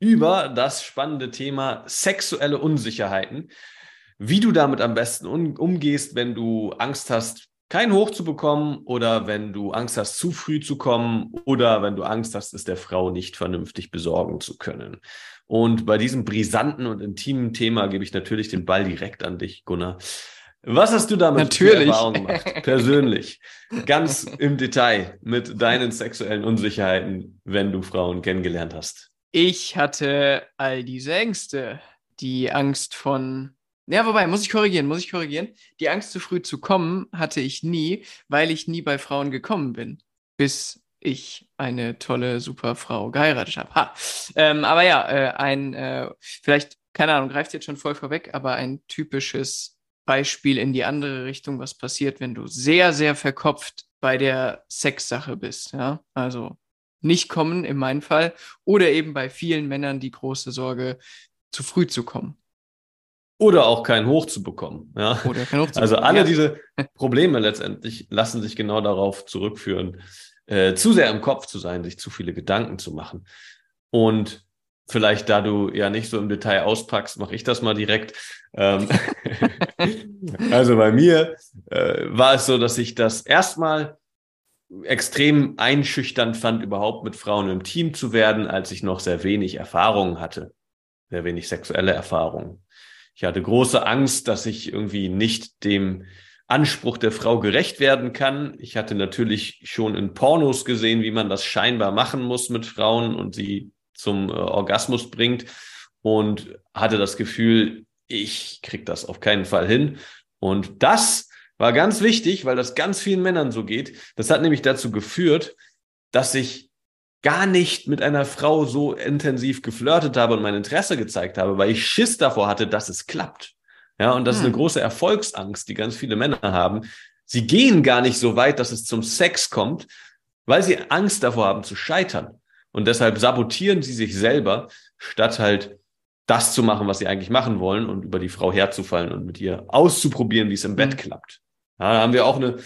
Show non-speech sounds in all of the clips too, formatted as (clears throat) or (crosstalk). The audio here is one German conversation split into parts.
Über das spannende Thema sexuelle Unsicherheiten. Wie du damit am besten um, umgehst, wenn du Angst hast, keinen Hoch zu bekommen oder wenn du Angst hast, zu früh zu kommen oder wenn du Angst hast, es der Frau nicht vernünftig besorgen zu können. Und bei diesem brisanten und intimen Thema gebe ich natürlich den Ball direkt an dich, Gunnar. Was hast du damit Natürlich. Erfahrung gemacht? (laughs) Persönlich, ganz im Detail mit deinen sexuellen Unsicherheiten, wenn du Frauen kennengelernt hast. Ich hatte all diese Ängste. Die Angst von. Ja, wobei, muss ich korrigieren, muss ich korrigieren. Die Angst, zu früh zu kommen, hatte ich nie, weil ich nie bei Frauen gekommen bin. Bis ich eine tolle, super Frau geheiratet habe. Ha. Ähm, aber ja, äh, ein, äh, vielleicht, keine Ahnung, greift jetzt schon voll vorweg, aber ein typisches Beispiel in die andere Richtung, was passiert, wenn du sehr, sehr verkopft bei der Sexsache bist. Ja, also nicht kommen in meinem Fall oder eben bei vielen Männern die große Sorge, zu früh zu kommen. Oder auch kein Hoch zu bekommen. Ja? Oder kein Hoch zu Also alle ja. diese Probleme letztendlich lassen sich genau darauf zurückführen, äh, zu sehr im Kopf zu sein, sich zu viele Gedanken zu machen. Und vielleicht, da du ja nicht so im Detail auspackst, mache ich das mal direkt. Ähm, (laughs) (laughs) also bei mir äh, war es so, dass ich das erstmal extrem einschüchternd fand, überhaupt mit Frauen im Team zu werden, als ich noch sehr wenig Erfahrung hatte, sehr wenig sexuelle Erfahrung. Ich hatte große Angst, dass ich irgendwie nicht dem Anspruch der Frau gerecht werden kann. Ich hatte natürlich schon in Pornos gesehen, wie man das scheinbar machen muss mit Frauen und sie zum äh, Orgasmus bringt und hatte das Gefühl, ich krieg das auf keinen Fall hin. Und das war ganz wichtig, weil das ganz vielen Männern so geht. Das hat nämlich dazu geführt, dass ich gar nicht mit einer Frau so intensiv geflirtet habe und mein Interesse gezeigt habe, weil ich Schiss davor hatte, dass es klappt. Ja, und das ist eine Hm. große Erfolgsangst, die ganz viele Männer haben. Sie gehen gar nicht so weit, dass es zum Sex kommt, weil sie Angst davor haben zu scheitern. Und deshalb sabotieren sie sich selber, statt halt das zu machen, was sie eigentlich machen wollen und über die Frau herzufallen und mit ihr auszuprobieren, wie es im Bett Mhm. klappt. Ja, da haben wir auch eine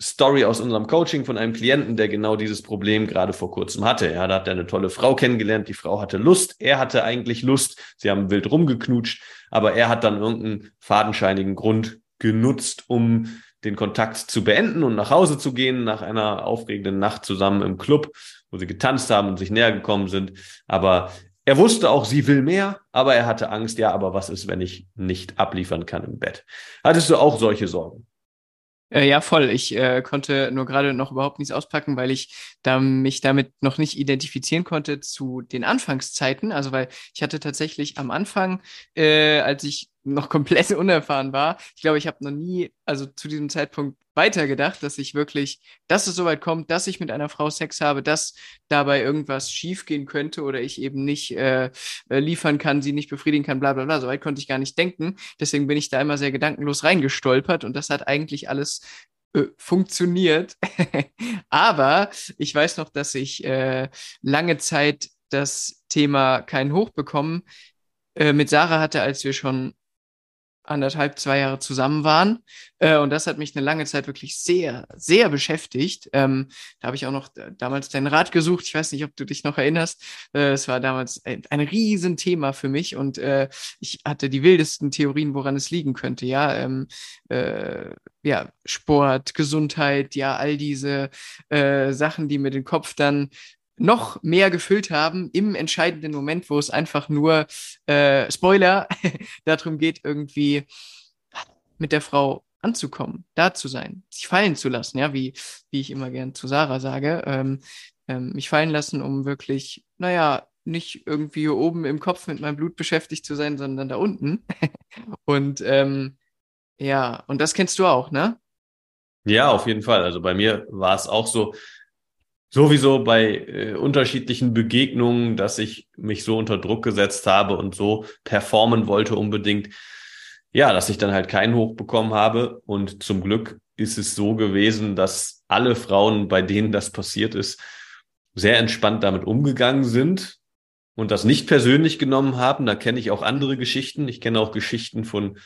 Story aus unserem Coaching von einem Klienten, der genau dieses Problem gerade vor kurzem hatte. Ja, da hat er eine tolle Frau kennengelernt. Die Frau hatte Lust. Er hatte eigentlich Lust. Sie haben wild rumgeknutscht, aber er hat dann irgendeinen fadenscheinigen Grund genutzt, um den Kontakt zu beenden und nach Hause zu gehen nach einer aufregenden Nacht zusammen im Club, wo sie getanzt haben und sich näher gekommen sind. Aber er wusste auch, sie will mehr, aber er hatte Angst, ja, aber was ist, wenn ich nicht abliefern kann im Bett? Hattest du auch solche Sorgen? Äh, ja, voll. Ich äh, konnte nur gerade noch überhaupt nichts auspacken, weil ich da mich damit noch nicht identifizieren konnte zu den Anfangszeiten. Also weil ich hatte tatsächlich am Anfang, äh, als ich noch (laughs) komplett unerfahren war, ich glaube, ich habe noch nie, also zu diesem Zeitpunkt weitergedacht, dass ich wirklich, dass es soweit kommt, dass ich mit einer Frau Sex habe, dass dabei irgendwas schiefgehen könnte oder ich eben nicht äh, äh, liefern kann, sie nicht befriedigen kann, bla bla bla. Soweit konnte ich gar nicht denken. Deswegen bin ich da immer sehr gedankenlos reingestolpert und das hat eigentlich alles äh, funktioniert. (laughs) Aber ich weiß noch, dass ich äh, lange Zeit das Thema kein Hoch bekommen äh, mit Sarah hatte, als wir schon anderthalb, zwei Jahre zusammen waren. Äh, und das hat mich eine lange Zeit wirklich sehr, sehr beschäftigt. Ähm, da habe ich auch noch äh, damals deinen Rat gesucht. Ich weiß nicht, ob du dich noch erinnerst. Äh, es war damals ein, ein Riesenthema für mich und äh, ich hatte die wildesten Theorien, woran es liegen könnte. Ja, ähm, äh, ja, Sport, Gesundheit, ja, all diese äh, Sachen, die mir den Kopf dann noch mehr gefüllt haben im entscheidenden Moment, wo es einfach nur, äh, Spoiler, (laughs) darum geht, irgendwie mit der Frau anzukommen, da zu sein, sich fallen zu lassen, ja, wie, wie ich immer gern zu Sarah sage, ähm, ähm, mich fallen lassen, um wirklich, naja, nicht irgendwie hier oben im Kopf mit meinem Blut beschäftigt zu sein, sondern da unten. (laughs) Und ähm, ja, und das kennst du auch, ne? Ja, auf jeden Fall. Also bei mir war es auch so, sowieso bei äh, unterschiedlichen Begegnungen, dass ich mich so unter Druck gesetzt habe und so performen wollte unbedingt, ja, dass ich dann halt keinen Hoch bekommen habe. Und zum Glück ist es so gewesen, dass alle Frauen, bei denen das passiert ist, sehr entspannt damit umgegangen sind und das nicht persönlich genommen haben. Da kenne ich auch andere Geschichten. Ich kenne auch Geschichten von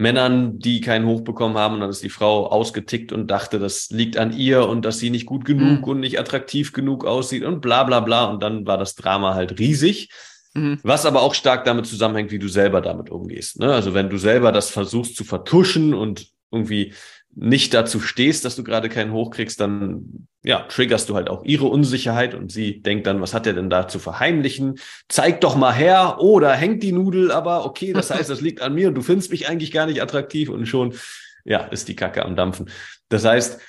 Männern, die keinen Hoch bekommen haben. Und dann ist die Frau ausgetickt und dachte, das liegt an ihr und dass sie nicht gut genug mhm. und nicht attraktiv genug aussieht und bla bla bla. Und dann war das Drama halt riesig. Mhm. Was aber auch stark damit zusammenhängt, wie du selber damit umgehst. Ne? Also wenn du selber das versuchst zu vertuschen und irgendwie nicht dazu stehst, dass du gerade keinen hochkriegst, dann ja, triggerst du halt auch ihre Unsicherheit und sie denkt dann, was hat er denn da zu verheimlichen? Zeig doch mal her, oder hängt die Nudel, aber okay, das heißt, das liegt an mir und du findest mich eigentlich gar nicht attraktiv und schon, ja, ist die Kacke am Dampfen. Das heißt,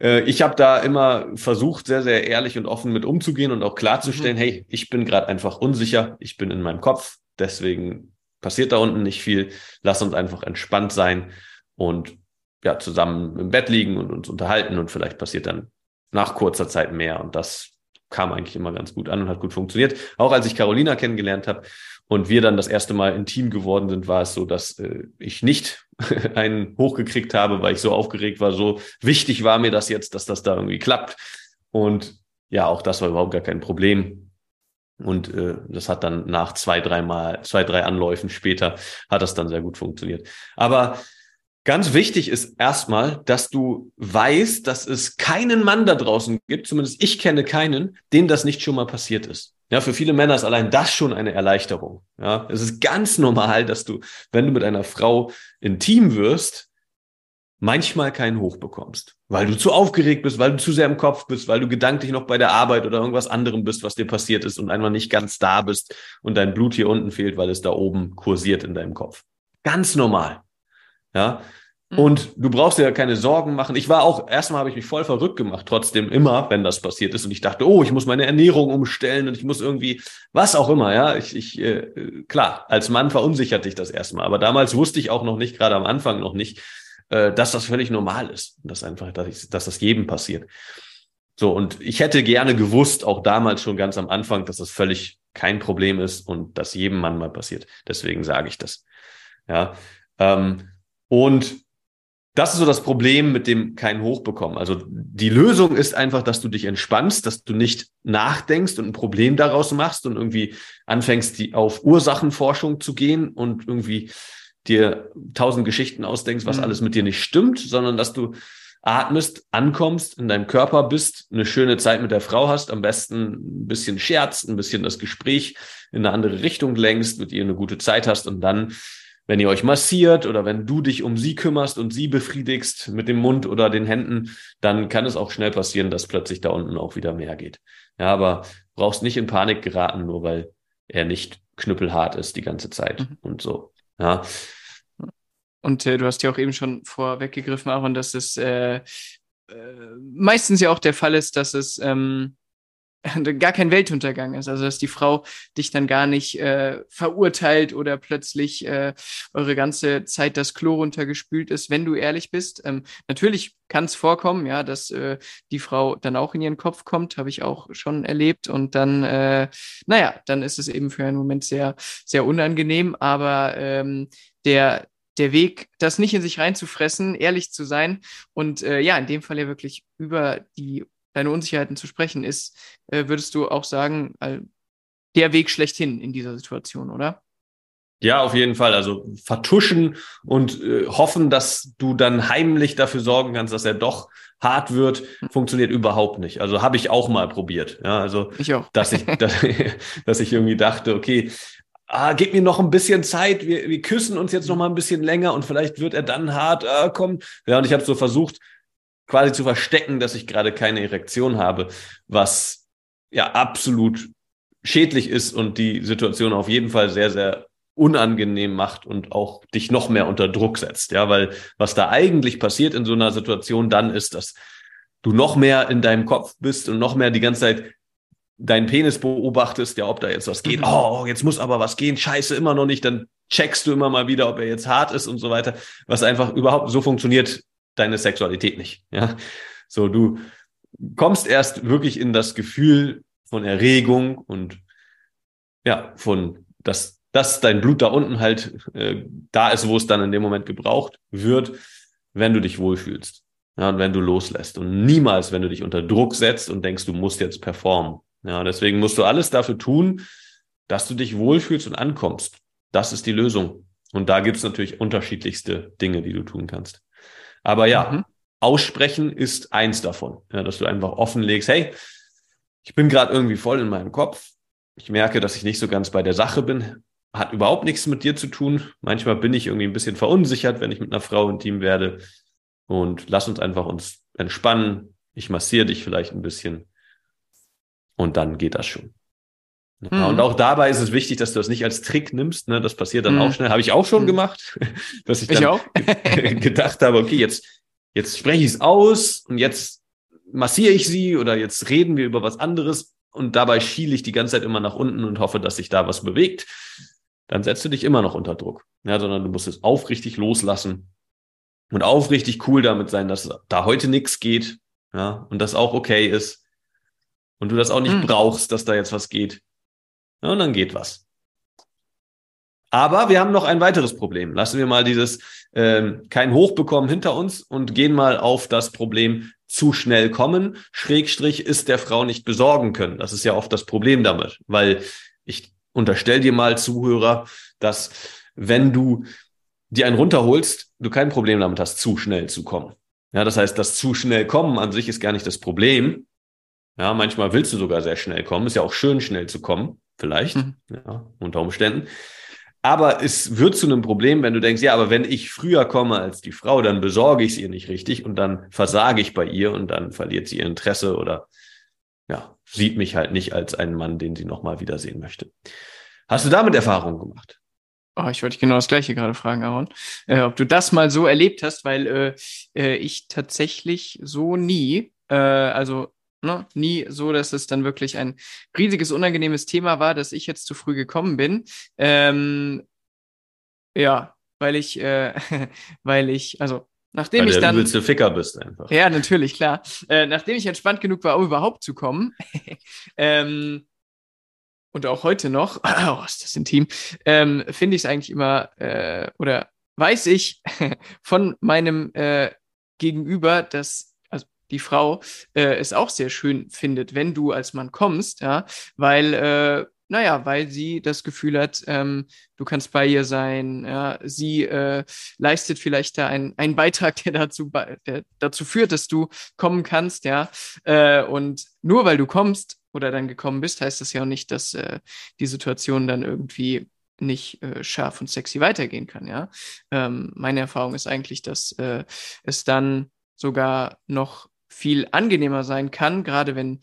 äh, ich habe da immer versucht, sehr, sehr ehrlich und offen mit umzugehen und auch klarzustellen, mhm. hey, ich bin gerade einfach unsicher, ich bin in meinem Kopf, deswegen passiert da unten nicht viel, lass uns einfach entspannt sein und ja, zusammen im Bett liegen und uns unterhalten und vielleicht passiert dann nach kurzer Zeit mehr. Und das kam eigentlich immer ganz gut an und hat gut funktioniert. Auch als ich Carolina kennengelernt habe und wir dann das erste Mal intim geworden sind, war es so, dass äh, ich nicht (laughs) einen hochgekriegt habe, weil ich so aufgeregt war. So wichtig war mir das jetzt, dass das da irgendwie klappt. Und ja, auch das war überhaupt gar kein Problem. Und äh, das hat dann nach zwei, drei Mal, zwei, drei Anläufen später hat das dann sehr gut funktioniert. Aber Ganz wichtig ist erstmal, dass du weißt, dass es keinen Mann da draußen gibt, zumindest ich kenne keinen, dem das nicht schon mal passiert ist. Ja, für viele Männer ist allein das schon eine Erleichterung. Ja, es ist ganz normal, dass du, wenn du mit einer Frau intim wirst, manchmal keinen Hoch bekommst, weil du zu aufgeregt bist, weil du zu sehr im Kopf bist, weil du gedanklich noch bei der Arbeit oder irgendwas anderem bist, was dir passiert ist und einfach nicht ganz da bist und dein Blut hier unten fehlt, weil es da oben kursiert in deinem Kopf. Ganz normal. Ja. Mhm. Und du brauchst dir ja keine Sorgen machen. Ich war auch, erstmal habe ich mich voll verrückt gemacht, trotzdem immer, wenn das passiert ist. Und ich dachte, oh, ich muss meine Ernährung umstellen und ich muss irgendwie, was auch immer, ja. Ich, ich äh, klar, als Mann verunsichert dich das erstmal. Aber damals wusste ich auch noch nicht, gerade am Anfang noch nicht, äh, dass das völlig normal ist. Dass einfach, dass, ich, dass das jedem passiert. So, und ich hätte gerne gewusst, auch damals schon ganz am Anfang, dass das völlig kein Problem ist und dass jedem Mann mal passiert. Deswegen sage ich das. Ja. Ähm, und das ist so das Problem mit dem kein Hoch bekommen. Also die Lösung ist einfach, dass du dich entspannst, dass du nicht nachdenkst und ein Problem daraus machst und irgendwie anfängst, die auf Ursachenforschung zu gehen und irgendwie dir tausend Geschichten ausdenkst, was mhm. alles mit dir nicht stimmt, sondern dass du atmest, ankommst, in deinem Körper bist, eine schöne Zeit mit der Frau hast, am besten ein bisschen scherzt, ein bisschen das Gespräch in eine andere Richtung lenkst, mit ihr eine gute Zeit hast und dann wenn ihr euch massiert oder wenn du dich um sie kümmerst und sie befriedigst mit dem Mund oder den Händen, dann kann es auch schnell passieren, dass plötzlich da unten auch wieder mehr geht. Ja, aber brauchst nicht in Panik geraten, nur weil er nicht knüppelhart ist die ganze Zeit mhm. und so. Ja. Und äh, du hast ja auch eben schon vorweggegriffen, Aaron, dass es äh, äh, meistens ja auch der Fall ist, dass es ähm, (laughs) gar kein Weltuntergang ist. Also dass die Frau dich dann gar nicht äh, verurteilt oder plötzlich äh, eure ganze Zeit das Klo runtergespült ist, wenn du ehrlich bist. Ähm, natürlich kann es vorkommen, ja, dass äh, die Frau dann auch in ihren Kopf kommt, habe ich auch schon erlebt. Und dann, äh, naja, dann ist es eben für einen Moment sehr, sehr unangenehm. Aber ähm, der der Weg, das nicht in sich reinzufressen, ehrlich zu sein und äh, ja, in dem Fall ja wirklich über die deine Unsicherheiten zu sprechen, ist, äh, würdest du auch sagen, äh, der Weg schlechthin in dieser Situation, oder? Ja, auf jeden Fall. Also vertuschen und äh, hoffen, dass du dann heimlich dafür sorgen kannst, dass er doch hart wird, hm. funktioniert überhaupt nicht. Also habe ich auch mal probiert. Ja, also ich auch. dass ich, dass, (laughs) (laughs) dass ich irgendwie dachte, okay, ah, gib mir noch ein bisschen Zeit, wir, wir küssen uns jetzt noch mal ein bisschen länger und vielleicht wird er dann hart. Ah, komm. Ja, und ich habe so versucht, quasi zu verstecken, dass ich gerade keine Erektion habe, was ja absolut schädlich ist und die Situation auf jeden Fall sehr, sehr unangenehm macht und auch dich noch mehr unter Druck setzt. Ja, weil was da eigentlich passiert in so einer Situation dann ist, dass du noch mehr in deinem Kopf bist und noch mehr die ganze Zeit deinen Penis beobachtest, ja, ob da jetzt was geht. Mhm. Oh, jetzt muss aber was gehen. Scheiße, immer noch nicht. Dann checkst du immer mal wieder, ob er jetzt hart ist und so weiter. Was einfach überhaupt so funktioniert deine Sexualität nicht. Ja, so du kommst erst wirklich in das Gefühl von Erregung und ja, von, dass, dass dein Blut da unten halt äh, da ist, wo es dann in dem Moment gebraucht wird, wenn du dich wohlfühlst. Ja, und wenn du loslässt und niemals, wenn du dich unter Druck setzt und denkst, du musst jetzt performen. Ja, deswegen musst du alles dafür tun, dass du dich wohlfühlst und ankommst. Das ist die Lösung. Und da gibt's natürlich unterschiedlichste Dinge, die du tun kannst. Aber ja, mhm. aussprechen ist eins davon, ja, dass du einfach offenlegst, hey, ich bin gerade irgendwie voll in meinem Kopf. Ich merke, dass ich nicht so ganz bei der Sache bin. Hat überhaupt nichts mit dir zu tun. Manchmal bin ich irgendwie ein bisschen verunsichert, wenn ich mit einer Frau intim werde und lass uns einfach uns entspannen. Ich massiere dich vielleicht ein bisschen und dann geht das schon. Ja, mhm. Und auch dabei ist es wichtig, dass du das nicht als Trick nimmst. Ne? Das passiert dann mhm. auch schnell. Habe ich auch schon mhm. gemacht, (laughs) dass ich dann ich (laughs) gedacht habe, okay, jetzt, jetzt spreche ich es aus und jetzt massiere ich sie oder jetzt reden wir über was anderes und dabei schiele ich die ganze Zeit immer nach unten und hoffe, dass sich da was bewegt. Dann setzt du dich immer noch unter Druck. Ja, sondern du musst es aufrichtig loslassen und aufrichtig cool damit sein, dass da heute nichts geht, ja, und das auch okay ist und du das auch nicht mhm. brauchst, dass da jetzt was geht. Ja, und dann geht was. Aber wir haben noch ein weiteres Problem. Lassen wir mal dieses ähm, kein Hoch bekommen hinter uns und gehen mal auf das Problem zu schnell kommen, Schrägstrich ist der Frau nicht besorgen können. Das ist ja oft das Problem damit, weil ich unterstell dir mal, Zuhörer, dass wenn du dir einen runterholst, du kein Problem damit hast, zu schnell zu kommen. Ja, das heißt, das zu schnell kommen an sich ist gar nicht das Problem. Ja, manchmal willst du sogar sehr schnell kommen. Ist ja auch schön, schnell zu kommen. Vielleicht. Mhm. Ja, unter Umständen. Aber es wird zu einem Problem, wenn du denkst, ja, aber wenn ich früher komme als die Frau, dann besorge ich es ihr nicht richtig und dann versage ich bei ihr und dann verliert sie ihr Interesse oder ja, sieht mich halt nicht als einen Mann, den sie nochmal wiedersehen möchte. Hast du damit Erfahrungen gemacht? Oh, ich wollte genau das gleiche gerade fragen, Aaron. Äh, ob du das mal so erlebt hast, weil äh, äh, ich tatsächlich so nie, äh, also ne, nie so, dass es dann wirklich ein riesiges, unangenehmes Thema war, dass ich jetzt zu früh gekommen bin. Ähm, ja, weil ich, äh, (laughs) weil ich, also nachdem weil ich dann. Du willst du Ficker bist einfach. Ja, natürlich, klar. Äh, nachdem ich entspannt genug war, um überhaupt zu kommen, (laughs) ähm, und auch heute noch, (clears throat) oh, ist das intim, ähm, finde ich es eigentlich immer, äh, oder weiß ich (laughs) von meinem äh, Gegenüber, dass die Frau äh, es auch sehr schön findet, wenn du als Mann kommst, ja, weil äh, naja, weil sie das Gefühl hat, ähm, du kannst bei ihr sein. Ja, sie äh, leistet vielleicht da einen, einen Beitrag, der dazu, der dazu führt, dass du kommen kannst, ja. Äh, und nur weil du kommst oder dann gekommen bist, heißt das ja auch nicht, dass äh, die Situation dann irgendwie nicht äh, scharf und sexy weitergehen kann, ja. Ähm, meine Erfahrung ist eigentlich, dass äh, es dann sogar noch viel angenehmer sein kann, gerade wenn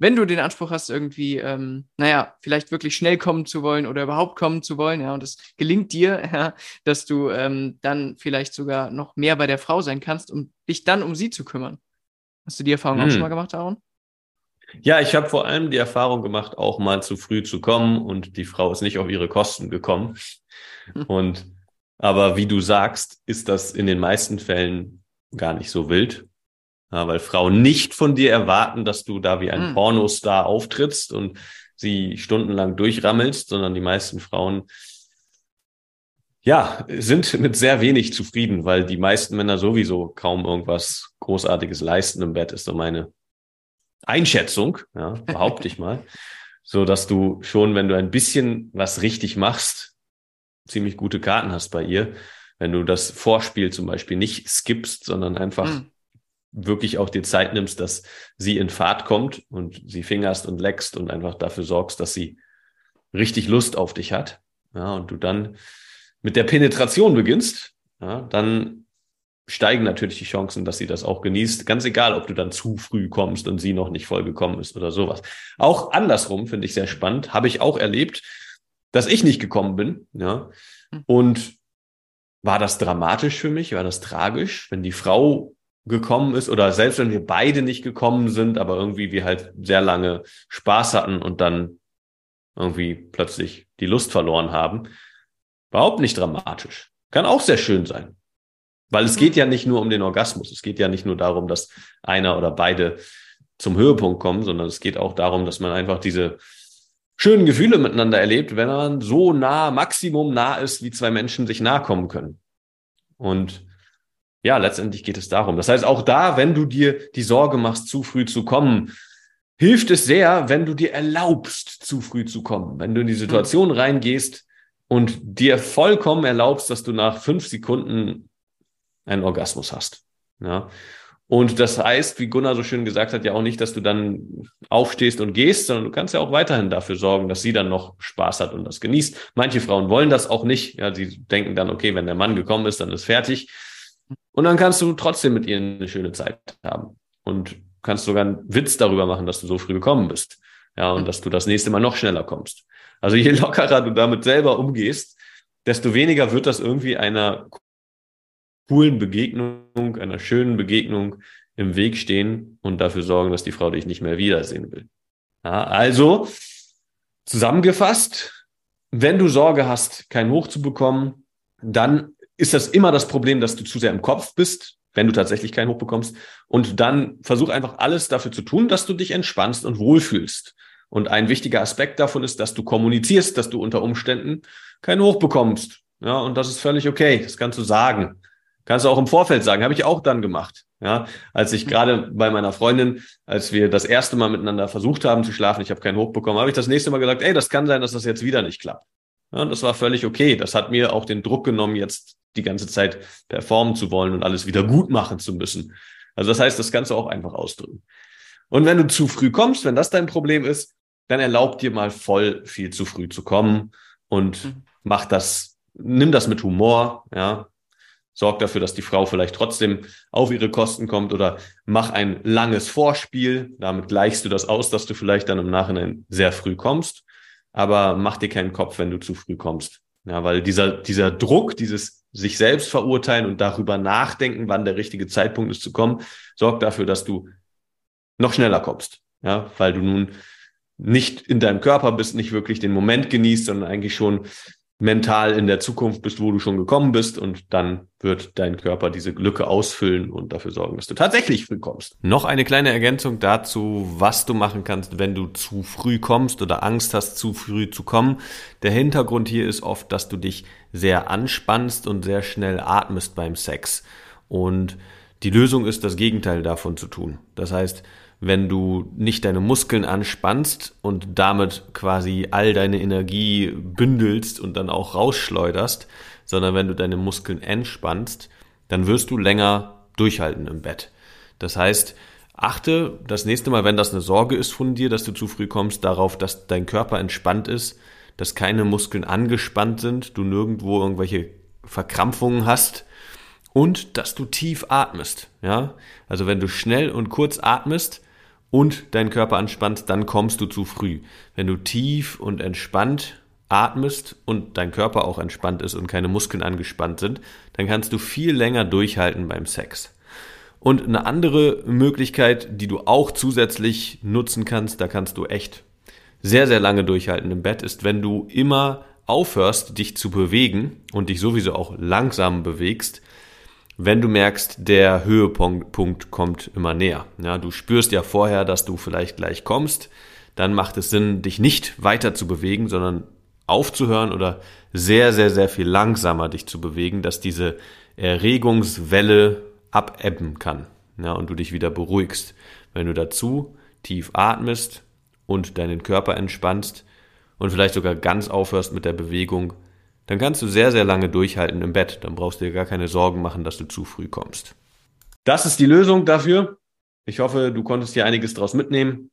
wenn du den Anspruch hast, irgendwie, ähm, naja, vielleicht wirklich schnell kommen zu wollen oder überhaupt kommen zu wollen, ja, und es gelingt dir, (laughs) ja, dass du ähm, dann vielleicht sogar noch mehr bei der Frau sein kannst, um dich dann um sie zu kümmern. Hast du die Erfahrung hm. auch schon mal gemacht, Aaron? Ja, ich habe vor allem die Erfahrung gemacht, auch mal zu früh zu kommen und die Frau ist nicht auf ihre Kosten gekommen. Hm. Und aber wie du sagst, ist das in den meisten Fällen gar nicht so wild. Ja, weil Frauen nicht von dir erwarten, dass du da wie ein mhm. Pornostar auftrittst und sie stundenlang durchrammelst, sondern die meisten Frauen ja, sind mit sehr wenig zufrieden, weil die meisten Männer sowieso kaum irgendwas Großartiges leisten im Bett, ist so meine Einschätzung, ja, behaupte ich mal. (laughs) So dass du schon, wenn du ein bisschen was richtig machst, ziemlich gute Karten hast bei ihr. Wenn du das Vorspiel zum Beispiel nicht skippst, sondern einfach mhm wirklich auch die Zeit nimmst, dass sie in Fahrt kommt und sie fingerst und leckst und einfach dafür sorgst, dass sie richtig Lust auf dich hat. Ja, und du dann mit der Penetration beginnst, ja, dann steigen natürlich die Chancen, dass sie das auch genießt. Ganz egal, ob du dann zu früh kommst und sie noch nicht voll gekommen ist oder sowas. Auch andersrum finde ich sehr spannend. Habe ich auch erlebt, dass ich nicht gekommen bin. Ja. Hm. Und war das dramatisch für mich? War das tragisch, wenn die Frau gekommen ist oder selbst wenn wir beide nicht gekommen sind, aber irgendwie wir halt sehr lange Spaß hatten und dann irgendwie plötzlich die Lust verloren haben. Überhaupt nicht dramatisch. Kann auch sehr schön sein. Weil es geht ja nicht nur um den Orgasmus. Es geht ja nicht nur darum, dass einer oder beide zum Höhepunkt kommen, sondern es geht auch darum, dass man einfach diese schönen Gefühle miteinander erlebt, wenn man so nah, Maximum nah ist, wie zwei Menschen sich nahe kommen können. Und ja, letztendlich geht es darum. Das heißt, auch da, wenn du dir die Sorge machst, zu früh zu kommen, hilft es sehr, wenn du dir erlaubst, zu früh zu kommen. Wenn du in die Situation reingehst und dir vollkommen erlaubst, dass du nach fünf Sekunden einen Orgasmus hast. Ja. Und das heißt, wie Gunnar so schön gesagt hat, ja auch nicht, dass du dann aufstehst und gehst, sondern du kannst ja auch weiterhin dafür sorgen, dass sie dann noch Spaß hat und das genießt. Manche Frauen wollen das auch nicht. Ja, sie denken dann, okay, wenn der Mann gekommen ist, dann ist fertig. Und dann kannst du trotzdem mit ihr eine schöne Zeit haben. Und kannst sogar einen Witz darüber machen, dass du so früh gekommen bist. Ja, und dass du das nächste Mal noch schneller kommst. Also je (laughs) lockerer du damit selber umgehst, desto weniger wird das irgendwie einer coolen Begegnung, einer schönen Begegnung im Weg stehen und dafür sorgen, dass die Frau dich nicht mehr wiedersehen will. Ja, also, zusammengefasst, wenn du Sorge hast, kein Hoch zu bekommen, dann ist das immer das Problem, dass du zu sehr im Kopf bist, wenn du tatsächlich kein Hoch bekommst. Und dann versuch einfach alles dafür zu tun, dass du dich entspannst und wohlfühlst. Und ein wichtiger Aspekt davon ist, dass du kommunizierst, dass du unter Umständen kein Hoch bekommst. Ja, und das ist völlig okay. Das kannst du sagen. Kannst du auch im Vorfeld sagen, habe ich auch dann gemacht. Ja, als ich gerade bei meiner Freundin, als wir das erste Mal miteinander versucht haben zu schlafen, ich habe keinen Hoch bekommen, habe ich das nächste Mal gesagt, ey, das kann sein, dass das jetzt wieder nicht klappt. Ja, und das war völlig okay. Das hat mir auch den Druck genommen, jetzt die ganze Zeit performen zu wollen und alles wieder gut machen zu müssen. Also das heißt, das kannst du auch einfach ausdrücken. Und wenn du zu früh kommst, wenn das dein Problem ist, dann erlaub dir mal voll viel zu früh zu kommen und mhm. mach das, nimm das mit Humor, ja, sorg dafür, dass die Frau vielleicht trotzdem auf ihre Kosten kommt oder mach ein langes Vorspiel. Damit gleichst du das aus, dass du vielleicht dann im Nachhinein sehr früh kommst. Aber mach dir keinen Kopf, wenn du zu früh kommst. Ja, weil dieser, dieser Druck, dieses sich selbst verurteilen und darüber nachdenken, wann der richtige Zeitpunkt ist zu kommen, sorgt dafür, dass du noch schneller kommst. Ja, weil du nun nicht in deinem Körper bist, nicht wirklich den Moment genießt, sondern eigentlich schon mental in der Zukunft bist, wo du schon gekommen bist und dann wird dein Körper diese Lücke ausfüllen und dafür sorgen, dass du tatsächlich früh kommst. Noch eine kleine Ergänzung dazu, was du machen kannst, wenn du zu früh kommst oder Angst hast, zu früh zu kommen. Der Hintergrund hier ist oft, dass du dich sehr anspannst und sehr schnell atmest beim Sex. Und die Lösung ist, das Gegenteil davon zu tun. Das heißt, wenn du nicht deine Muskeln anspannst und damit quasi all deine Energie bündelst und dann auch rausschleuderst, sondern wenn du deine Muskeln entspannst, dann wirst du länger durchhalten im Bett. Das heißt, achte das nächste Mal, wenn das eine Sorge ist von dir, dass du zu früh kommst, darauf, dass dein Körper entspannt ist, dass keine Muskeln angespannt sind, du nirgendwo irgendwelche Verkrampfungen hast und dass du tief atmest, ja? Also wenn du schnell und kurz atmest, und deinen Körper anspannst, dann kommst du zu früh. Wenn du tief und entspannt atmest und dein Körper auch entspannt ist und keine Muskeln angespannt sind, dann kannst du viel länger durchhalten beim Sex. Und eine andere Möglichkeit, die du auch zusätzlich nutzen kannst, da kannst du echt sehr, sehr lange durchhalten im Bett, ist, wenn du immer aufhörst, dich zu bewegen und dich sowieso auch langsam bewegst, wenn du merkst, der Höhepunkt kommt immer näher. Ja, du spürst ja vorher, dass du vielleicht gleich kommst, dann macht es Sinn, dich nicht weiter zu bewegen, sondern aufzuhören oder sehr, sehr, sehr viel langsamer dich zu bewegen, dass diese Erregungswelle abebben kann ja, und du dich wieder beruhigst. Wenn du dazu tief atmest und deinen Körper entspannst und vielleicht sogar ganz aufhörst mit der Bewegung, dann kannst du sehr, sehr lange durchhalten im Bett. Dann brauchst du dir gar keine Sorgen machen, dass du zu früh kommst. Das ist die Lösung dafür. Ich hoffe, du konntest hier einiges draus mitnehmen.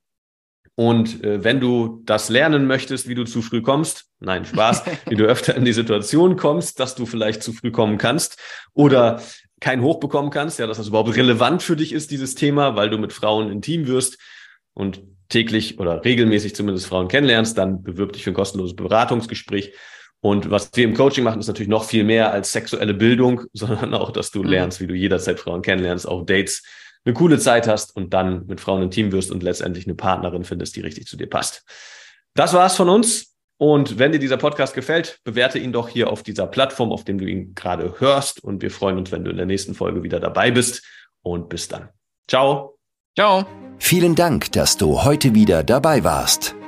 Und äh, wenn du das lernen möchtest, wie du zu früh kommst, nein, Spaß, (laughs) wie du öfter in die Situation kommst, dass du vielleicht zu früh kommen kannst oder kein Hoch bekommen kannst, ja, dass das überhaupt relevant für dich ist, dieses Thema, weil du mit Frauen intim wirst und täglich oder regelmäßig zumindest Frauen kennenlernst, dann bewirb dich für ein kostenloses Beratungsgespräch. Und was wir im Coaching machen, ist natürlich noch viel mehr als sexuelle Bildung, (laughs) sondern auch, dass du mhm. lernst, wie du jederzeit Frauen kennenlernst, auch Dates eine coole Zeit hast und dann mit Frauen im Team wirst und letztendlich eine Partnerin findest, die richtig zu dir passt. Das war's von uns. Und wenn dir dieser Podcast gefällt, bewerte ihn doch hier auf dieser Plattform, auf dem du ihn gerade hörst. Und wir freuen uns, wenn du in der nächsten Folge wieder dabei bist. Und bis dann. Ciao. Ciao. Vielen Dank, dass du heute wieder dabei warst.